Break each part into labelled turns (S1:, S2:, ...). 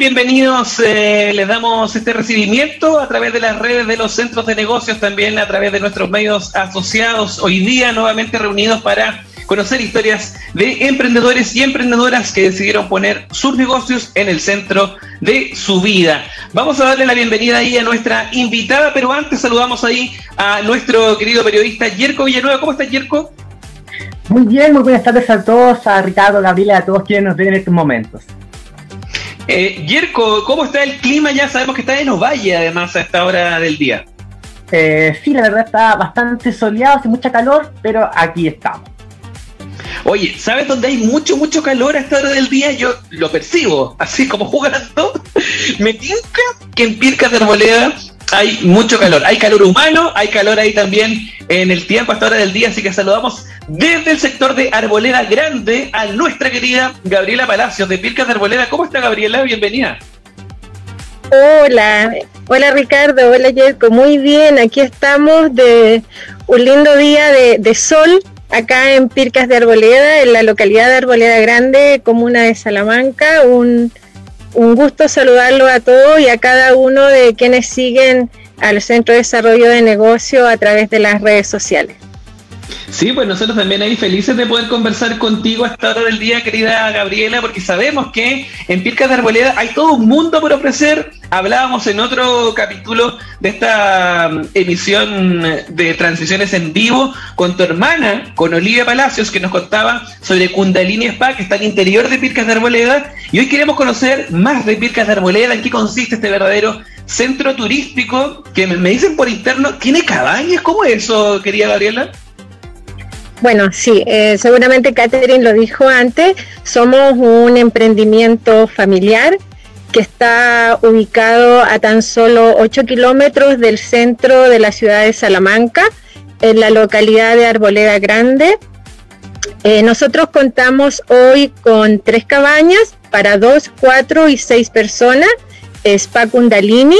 S1: Bienvenidos. Eh, les damos este recibimiento a través de las redes de los centros de negocios, también a través de nuestros medios asociados. Hoy día nuevamente reunidos para conocer historias de emprendedores y emprendedoras que decidieron poner sus negocios en el centro de su vida. Vamos a darle la bienvenida ahí a nuestra invitada, pero antes saludamos ahí a nuestro querido periodista Yerko Villanueva. ¿Cómo estás, Yerko?
S2: Muy bien, muy buenas tardes a todos, a Ricardo, Gabriela, a todos quienes nos ven en estos momentos.
S1: Eh, Yerko, ¿cómo está el clima? Ya sabemos que está en Ovalle, además, a esta hora del día.
S2: Eh, sí, la verdad está bastante soleado, hace mucha calor, pero aquí estamos.
S1: Oye, ¿sabes dónde hay mucho, mucho calor a esta hora del día? Yo lo percibo, así como jugando. Me tinca que en Pircas de Arboleda hay mucho calor. Hay calor humano, hay calor ahí también en el tiempo a esta hora del día, así que saludamos desde el sector de Arboleda Grande a nuestra querida Gabriela Palacios de Pircas de Arboleda. ¿Cómo está Gabriela? Bienvenida.
S3: Hola, hola Ricardo, hola Jerko, muy bien, aquí estamos de un lindo día de, de sol acá en Pircas de Arboleda, en la localidad de Arboleda Grande, comuna de Salamanca. Un, un gusto saludarlo a todos y a cada uno de quienes siguen al Centro de Desarrollo de Negocio a través de las redes sociales.
S1: Sí, pues nosotros también ahí felices de poder conversar contigo a esta hora del día, querida Gabriela, porque sabemos que en Pircas de Arboleda hay todo un mundo por ofrecer. Hablábamos en otro capítulo de esta mm, emisión de transiciones en vivo con tu hermana, con Olivia Palacios, que nos contaba sobre Kundalini Spa, que está al interior de Pircas de Arboleda. Y hoy queremos conocer más de Pircas de Arboleda, en qué consiste este verdadero centro turístico que me dicen por interno, ¿tiene cabañas? ¿Cómo es eso, querida Gabriela?
S3: Bueno, sí, eh, seguramente Catherine lo dijo antes, somos un emprendimiento familiar que está ubicado a tan solo 8 kilómetros del centro de la ciudad de Salamanca, en la localidad de Arboleda Grande. Eh, nosotros contamos hoy con tres cabañas para dos, cuatro y seis personas, Spa Kundalini,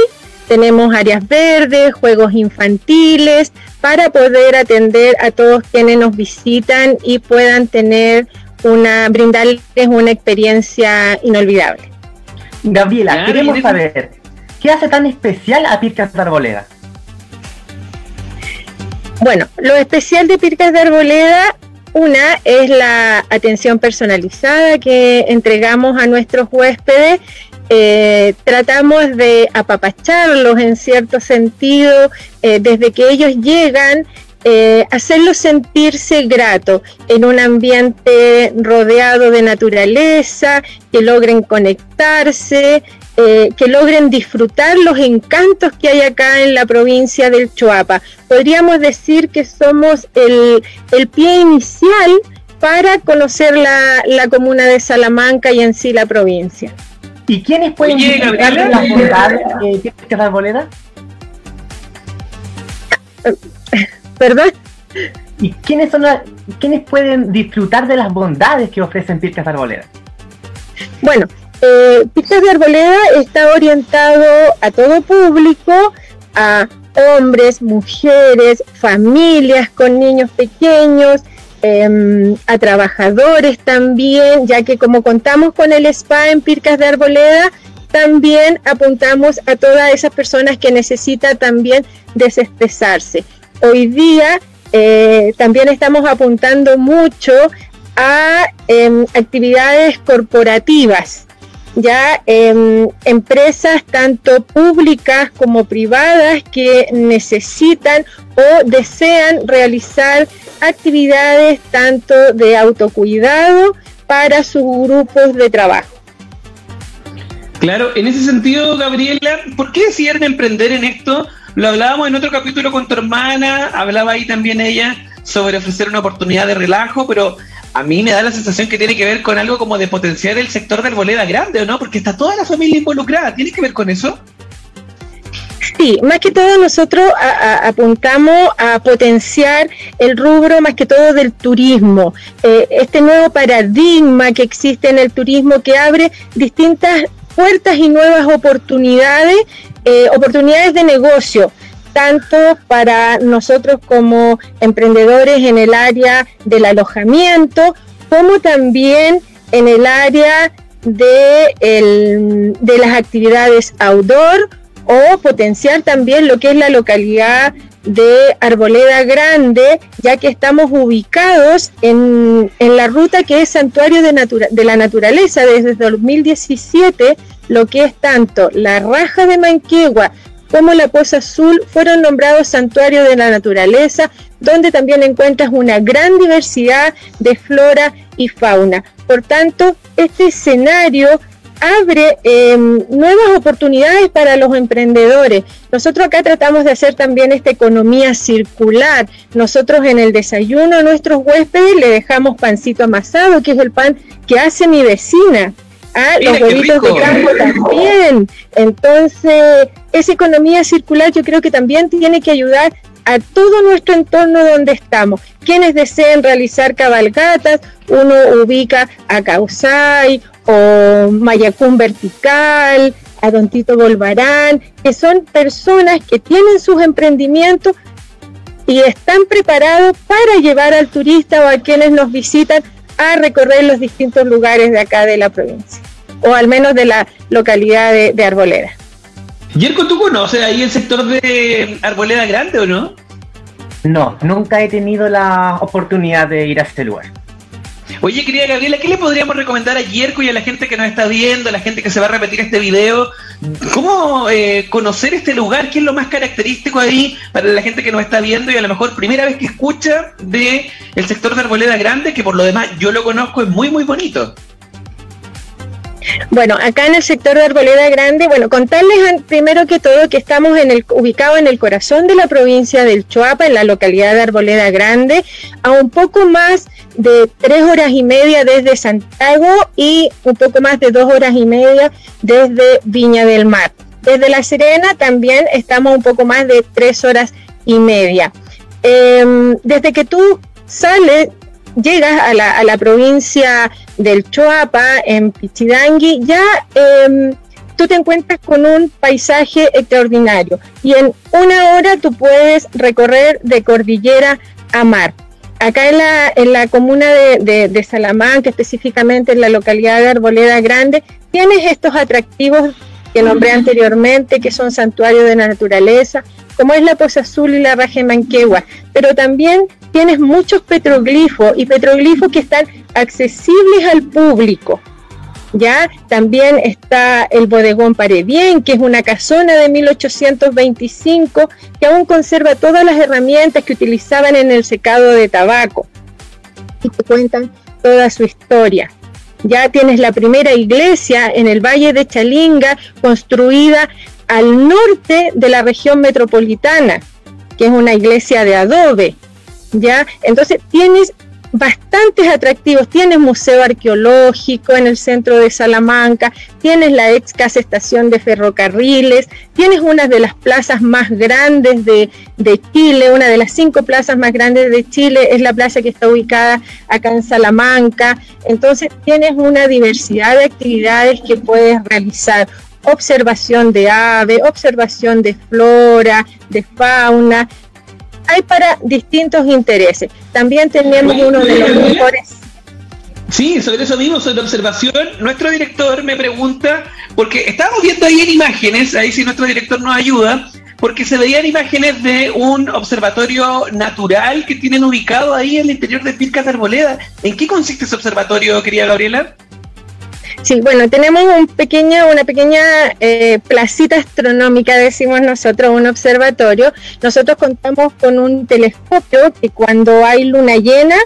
S3: tenemos áreas verdes, juegos infantiles, para poder atender a todos quienes nos visitan y puedan tener una, brindarles una experiencia inolvidable.
S2: Gabriela, queremos saber, ¿qué hace tan especial a Pircas de Arboleda?
S3: Bueno, lo especial de Pircas de Arboleda, una es la atención personalizada que entregamos a nuestros huéspedes eh, tratamos de apapacharlos en cierto sentido eh, desde que ellos llegan, eh, hacerlos sentirse gratos en un ambiente rodeado de naturaleza, que logren conectarse, que logren disfrutar los encantos que hay acá en la provincia del Chuapa. Podríamos decir que somos el, pie inicial para conocer la, la comuna de Salamanca y en sí la provincia.
S2: ¿Y quiénes pueden disfrutar de las bondades que tiene Arboleda?
S3: ¿Perdón?
S2: ¿Y quiénes son quiénes pueden disfrutar de las bondades que ofrecen Pircas de Arboleda?
S3: Bueno, eh, Pircas de Arboleda está orientado a todo público, a hombres, mujeres, familias con niños pequeños, Em, a trabajadores también, ya que como contamos con el spa en Pircas de Arboleda, también apuntamos a todas esas personas que necesitan también desestresarse. Hoy día eh, también estamos apuntando mucho a em, actividades corporativas, ya em, empresas tanto públicas como privadas que necesitan o desean realizar actividades tanto de autocuidado para sus grupos de trabajo.
S1: Claro, en ese sentido, Gabriela, ¿por qué decidieron emprender en esto? Lo hablábamos en otro capítulo con tu hermana, hablaba ahí también ella sobre ofrecer una oportunidad de relajo, pero a mí me da la sensación que tiene que ver con algo como de potenciar el sector de arboleda grande, ¿o no? Porque está toda la familia involucrada, ¿tiene que ver con eso?
S3: Sí, más que todo nosotros apuntamos a potenciar el rubro más que todo del turismo, eh, este nuevo paradigma que existe en el turismo que abre distintas puertas y nuevas oportunidades, eh, oportunidades de negocio, tanto para nosotros como emprendedores en el área del alojamiento, como también en el área de, de las actividades outdoor o potenciar también lo que es la localidad de Arboleda Grande, ya que estamos ubicados en, en la ruta que es Santuario de, de la Naturaleza desde 2017, lo que es tanto la Raja de Manquegua como la Poza Azul fueron nombrados Santuario de la Naturaleza, donde también encuentras una gran diversidad de flora y fauna. Por tanto, este escenario abre em, nuevas oportunidades para los emprendedores. Nosotros acá tratamos de hacer también esta economía circular. Nosotros en el desayuno a nuestros huéspedes le dejamos pancito amasado, que es el pan que hace mi vecina. Ah, los huevitos de campo también. Entonces, esa economía circular yo creo que también tiene que ayudar a todo nuestro entorno donde estamos. Quienes deseen realizar cabalgatas, uno ubica a Causay o Mayacún Vertical, a Don Tito Volvarán, que son personas que tienen sus emprendimientos y están preparados para llevar al turista o a quienes nos visitan a recorrer los distintos lugares de acá de la provincia, o al menos de la localidad de, de Arboleda.
S1: Yerko, ¿tú conoces ahí el sector de Arboleda Grande o no?
S2: No, nunca he tenido la oportunidad de ir a este lugar.
S1: Oye, querida Gabriela, ¿qué le podríamos recomendar a Yerko y a la gente que nos está viendo, a la gente que se va a repetir este video? ¿Cómo eh, conocer este lugar? ¿Qué es lo más característico ahí para la gente que nos está viendo y a lo mejor primera vez que escucha de el sector de Arboleda Grande, que por lo demás yo lo conozco, es muy, muy bonito?
S3: Bueno, acá en el sector de Arboleda Grande, bueno, contarles primero que todo que estamos en el, ubicados en el corazón de la provincia del Choapa, en la localidad de Arboleda Grande, a un poco más de tres horas y media desde Santiago y un poco más de dos horas y media desde Viña del Mar. Desde La Serena también estamos un poco más de tres horas y media. Em, desde que tú sales llegas a la, a la provincia del Choapa, en Pichidangui, ya em, tú te encuentras con un paisaje extraordinario y en una hora tú puedes recorrer de cordillera a mar. Acá en la, en la comuna de, de, Salamanca, específicamente en la localidad de Arboleda Grande, tienes estos atractivos que nombré anteriormente, que son santuarios de la naturaleza, como es la Poza Azul y la Raje Manquegua, pero también tienes muchos petroglifos y petroglifos que están accesibles al público. Ya también está el bodegón Paredien, que es una casona de 1825 que aún conserva todas las herramientas que utilizaban en el secado de tabaco y te cuentan toda su historia. Ya tienes la primera iglesia en el Valle de Chalinga, construida al norte de la región metropolitana, que es una iglesia de adobe. ¿ya? Entonces tienes bastantes atractivos. Tienes museo arqueológico en el centro de Salamanca, tienes la ex casa estación de ferrocarriles, tienes una de las plazas más grandes de, Chile, una de las cinco plazas más grandes de Chile es la plaza que está ubicada acá en Salamanca. Entonces tienes una diversidad de actividades que puedes realizar observación de ave, observación de flora, de fauna, hay para distintos intereses. También tenemos uno de los mejores.
S1: Sí, sobre eso mismo, sobre observación, nuestro director me pregunta, porque estamos viendo ahí en imágenes, ahí si nuestro director nos ayuda, porque se veían imágenes de un observatorio natural que tienen ubicado ahí en el interior de Pircas de Arboleda. ¿En qué consiste ese observatorio, querida Gabriela?
S3: Sí, bueno, tenemos un pequeño, una pequeña eh, placita astronómica, decimos nosotros, un observatorio. Nosotros contamos con un telescopio que cuando hay luna llena,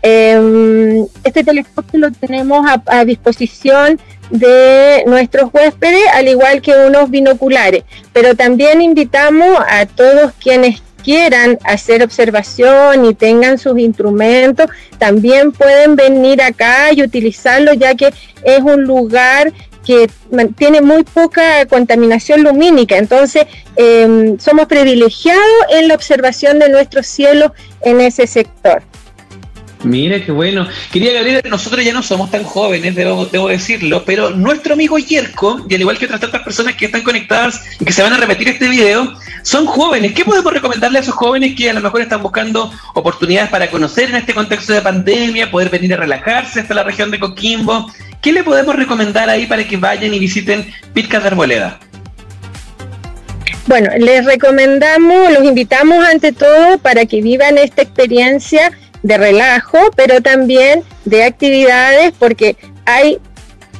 S3: em, este telescopio lo tenemos a, disposición de nuestros huéspedes, al igual que unos binoculares. Pero también invitamos a todos quienes quieran hacer observación y tengan sus instrumentos, también pueden venir acá y utilizarlo ya que es un lugar que tiene muy poca contaminación lumínica, entonces em, somos privilegiados en la observación de nuestros cielos en ese sector.
S1: Mira, qué bueno. Quería Gabriela, nosotros ya no somos tan jóvenes, debo, decirlo, pero nuestro amigo Yerko, y al igual que otras tantas personas que están conectadas y que se van a repetir este video, son jóvenes. ¿Qué podemos recomendarle a esos jóvenes que a lo mejor están buscando oportunidades para conocer en este contexto de pandemia, poder venir a relajarse hasta la región de Coquimbo? ¿qué le podemos recomendar ahí para que vayan y visiten Pircas de Arboleda?
S3: Bueno, les recomendamos, los invitamos ante todo para que vivan esta experiencia de relajo, pero también de actividades, porque hay,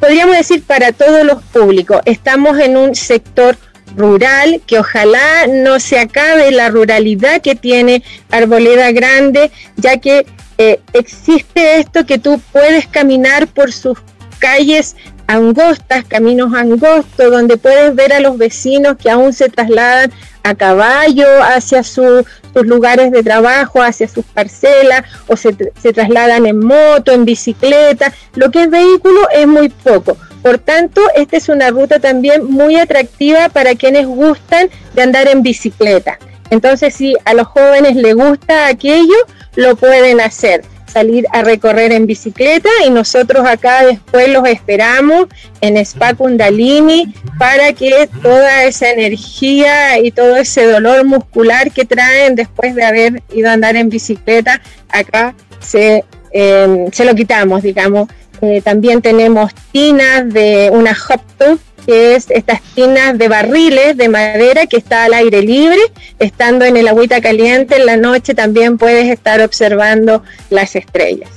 S3: podríamos decir, para todos los públicos. Estamos en un sector rural, que ojalá no se acabe la ruralidad que tiene Arboleda Grande, ya que eh, existe esto que tú puedes caminar por sus calles angostas, caminos angostos, donde puedes ver a los vecinos que aún se trasladan a caballo hacia sus lugares de trabajo, hacia sus parcelas, o se, se trasladan en moto, en bicicleta. Lo que es vehículo es muy poco. Por tanto, esta es una ruta también muy atractiva para quienes gustan de andar en bicicleta. Entonces, si a los jóvenes les gusta aquello, lo pueden hacer salir a recorrer en bicicleta y nosotros acá después los esperamos en Spa Kundalini para que toda esa energía y todo ese dolor muscular que traen después de haber ido a andar en bicicleta, acá se, em, se lo quitamos, digamos. Eh, también tenemos tinas de una hop tub que es estas tinas de barriles de madera que está al aire libre. Estando en el agüita caliente en la noche también puedes estar observando las estrellas.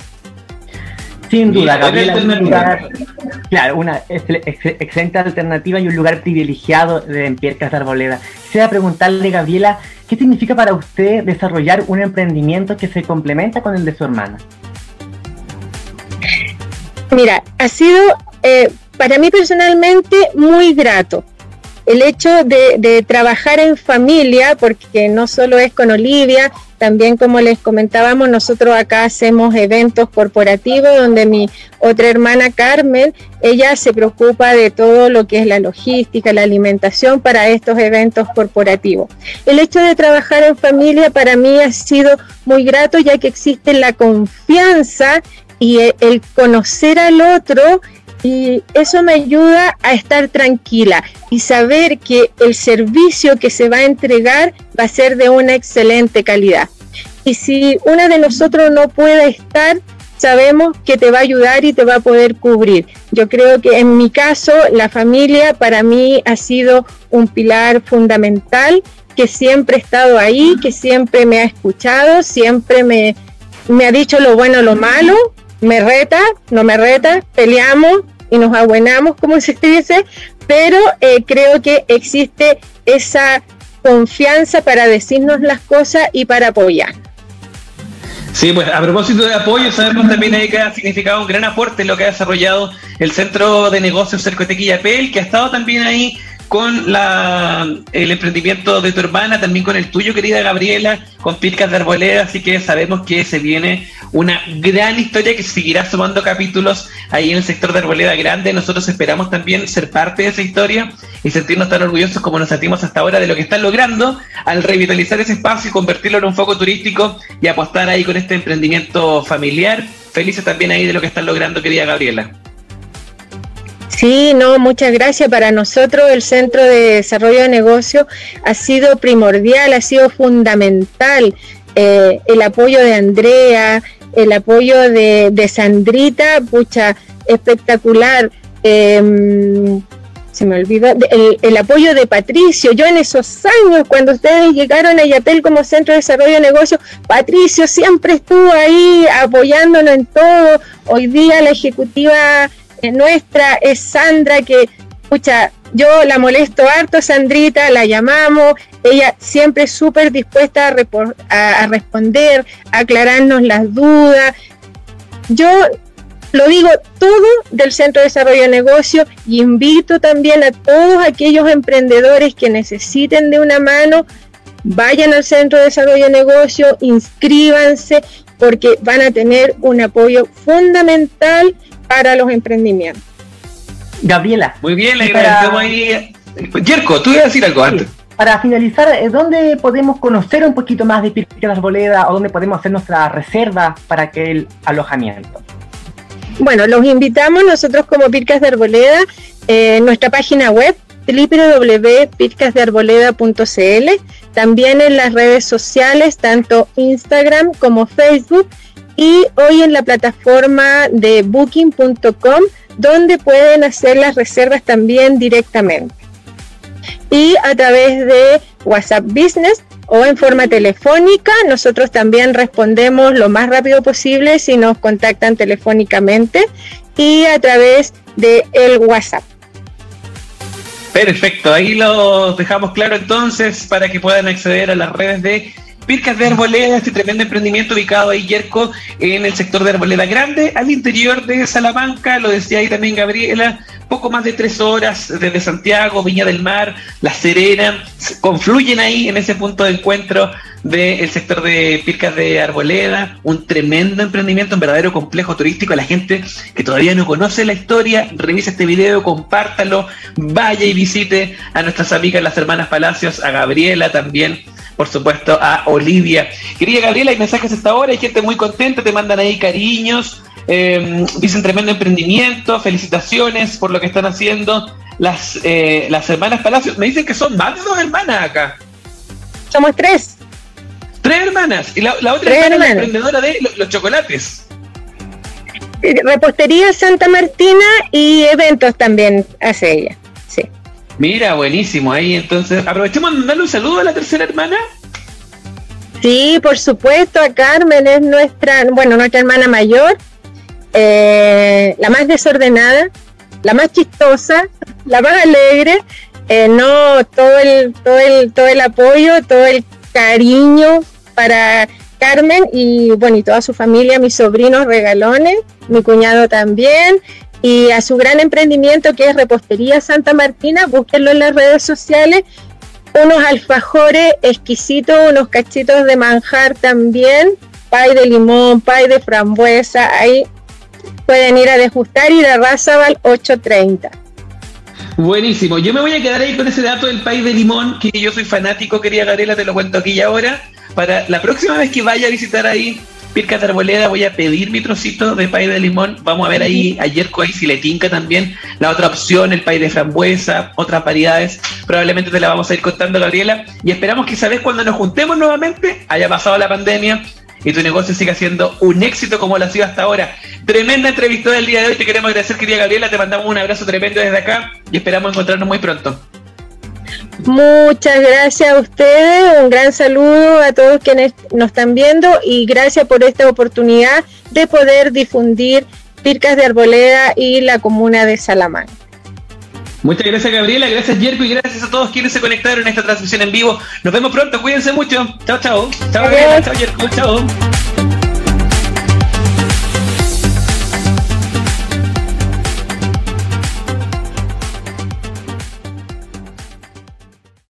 S2: Sin duda, Gabriela, un lugar, claro, una excelente alternativa y un lugar privilegiado de Empiercas de Arboleda. Quisiera preguntarle, Gabriela, ¿qué significa para usted desarrollar un emprendimiento que se complementa con el de su hermana?
S3: Mira, ha sido eh, para mí personalmente muy grato. El hecho de, trabajar en familia, porque no solo es con Olivia, también como les comentábamos, nosotros acá hacemos eventos corporativos donde mi otra hermana Carmen, ella se preocupa de todo lo que es la logística, la alimentación para estos eventos corporativos. El hecho de trabajar en familia para mí ha sido muy grato ya que existe la confianza y el conocer al otro y eso me ayuda a estar tranquila y saber que el servicio que se va a entregar va a ser de una excelente calidad. Y si una de nosotros no puede estar, sabemos que te va a ayudar y te va a poder cubrir. Yo creo que en mi caso la familia para mí ha sido un pilar fundamental que siempre ha estado ahí, que siempre me ha escuchado, siempre me, me ha dicho lo bueno, lo malo, me reta, no me reta, peleamos, y nos abuenamos, como se dice, pero eh, creo que existe esa confianza para decirnos las cosas y para apoyar.
S1: Sí, pues a propósito de apoyo, sabemos también que ha significado un gran aporte en lo que ha desarrollado el Centro de Negocios Cercotequilla Pel, que ha estado también ahí con la, el emprendimiento de tu hermana, también con el tuyo, querida Gabriela, con Pircas de Arboleda, así que sabemos que se viene una gran historia que seguirá sumando capítulos ahí en el sector de Arboleda Grande. Nosotros esperamos también ser parte de esa historia y sentirnos tan orgullosos como nos sentimos hasta ahora de lo que están logrando al revitalizar ese espacio y convertirlo en un foco turístico y apostar ahí con este emprendimiento familiar. Felices también ahí de lo que están logrando, querida Gabriela.
S3: Sí, no, muchas gracias. Para nosotros el Centro de Desarrollo de Negocio ha sido primordial, ha sido fundamental. Eh, el apoyo de Andrea, el apoyo de, Sandrita, pucha, espectacular. Em, se me olvida, el, apoyo de Patricio. Yo en esos años, cuando ustedes llegaron a Yatel como Centro de Desarrollo de Negocio, Patricio siempre estuvo ahí apoyándonos en todo. Hoy día la ejecutiva nuestra es Sandra, que, escucha, yo la molesto harto, Sandrita, la llamamos, ella siempre súper dispuesta a, responder, a aclararnos las dudas. Yo lo digo todo del Centro de Desarrollo de Negocio y invito también a todos aquellos emprendedores que necesiten de una mano, vayan al Centro de Desarrollo de Negocio, inscríbanse porque van a tener un apoyo fundamental para los emprendimientos.
S2: Gabriela.
S1: Muy bien, le agradecemos ahí. Yerko, tú ibas a decir algo antes.
S2: Para finalizar, eh, ¿dónde podemos conocer un poquito más de Pircas de Arboleda o dónde podemos hacer nuestra reserva para aquel alojamiento?
S3: Bueno, los invitamos nosotros como Pircas de Arboleda eh, en nuestra página web www.pircasdearboleda.cl, también en las redes sociales, tanto Instagram como Facebook y hoy en la plataforma de booking.com donde pueden hacer las reservas también directamente. Y a través de WhatsApp Business o en forma telefónica, nosotros también respondemos lo más rápido posible si nos contactan telefónicamente y a través de el WhatsApp.
S1: Perfecto, ahí lo dejamos claro entonces para que puedan acceder a las redes de Pircas de Arboleda, este tremendo emprendimiento ubicado ahí, Yerko, en el sector de Arboleda Grande, al interior de Salamanca, lo decía ahí también Gabriela, poco más de tres horas desde Santiago, Viña del Mar, La Serena, confluyen ahí en ese punto de encuentro del sector de Pircas de Arboleda, un tremendo emprendimiento, un verdadero complejo turístico. La gente que todavía no conoce la historia, revisa este video, compártalo, vaya y visite a nuestras amigas las hermanas Palacios, a Gabriela también por supuesto, a Olivia. Querida Gabriela, hay mensajes hasta ahora, hay gente muy contenta, te mandan ahí cariños, em, dicen tremendo emprendimiento, felicitaciones por lo que están haciendo las, eh, las hermanas Palacios. Me dicen que son más de dos hermanas acá.
S3: Somos tres.
S1: Tres hermanas. Y la, otra hermana es la emprendedora de los, chocolates.
S3: Eh, repostería Santa Martina y eventos también hace ella.
S1: Mira, buenísimo. Ahí entonces, aprovechemos de mandarle un saludo a la tercera hermana.
S3: Sí, por supuesto, a Carmen es nuestra, bueno, nuestra hermana mayor, eh, la más desordenada, la más chistosa, la más alegre. Eh, no, todo el, todo el, todo el apoyo, todo el cariño para Carmen y bueno, y toda su familia, mis sobrinos regalones, mi cuñado también, y a su gran emprendimiento que es Repostería Santa Martina, búsquenlo en las redes sociales, unos alfajores exquisitos, unos cachitos de manjar también, pay de limón, pay de frambuesa, ahí pueden ir a degustar y de Razabal 830.
S1: Buenísimo, yo me voy a quedar ahí con ese dato del pay de limón, que yo soy fanático, quería Gabriela, te lo cuento aquí y ahora, para la próxima vez que vaya a visitar ahí Pirca de Arboleda, voy a pedir mi trocito de pay de limón. Vamos a ver ahí ayer ahí si le tinca también la otra opción, el pay de frambuesa, otras variedades. Probablemente te la vamos a ir contando, Gabriela. Y esperamos que esa vez cuando nos juntemos nuevamente haya pasado la pandemia y tu negocio siga siendo un éxito como lo ha sido hasta ahora. Tremenda entrevista del día de hoy. Te queremos agradecer, querida Gabriela. Te mandamos un abrazo tremendo desde acá y esperamos encontrarnos muy pronto.
S3: Muchas gracias a ustedes, un gran saludo a todos quienes nos están viendo y gracias por esta oportunidad de poder difundir Pircas de Arboleda y la comuna de Salamanca.
S1: Muchas gracias Gabriela, gracias Yerko y gracias a todos quienes se conectaron en esta transmisión en vivo. Nos vemos pronto, cuídense mucho. Chao, chao. Chao Gabriela, chao Yerko, chao.